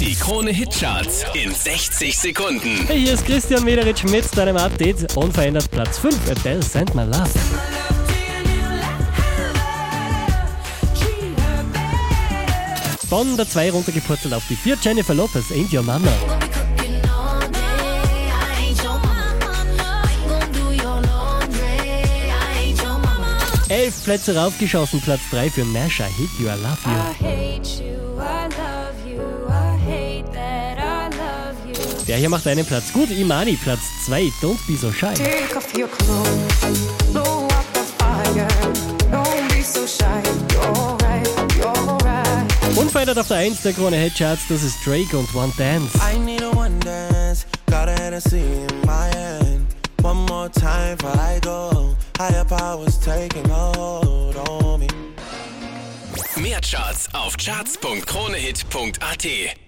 Die Krone Hitcharts in 60 Sekunden. Hey, hier ist Christian Mederitsch mit deinem Update. Unverändert Platz 5, Adele Send My Love. Von der 2 runtergepurzelt auf die 4, Jennifer Lopez, Ain't Your Mama. Elf Plätze raufgeschossen, Platz 3 für Nasha, Hit You, I Love You. Der hier macht einen Platz gut, Imani, Platz 2, Don't Be So Shy. Take off your clothes, blow up the fire. Don't be so shy. You're right, you're right. Unverändert auf der 1 der Krone Headcharts, das ist Drake und One Dance. I need a one dance, got a Hennessy in my hand. One more time before I go. Higher powers taking hold on me. Mehr Charts auf charts.kronehit.at.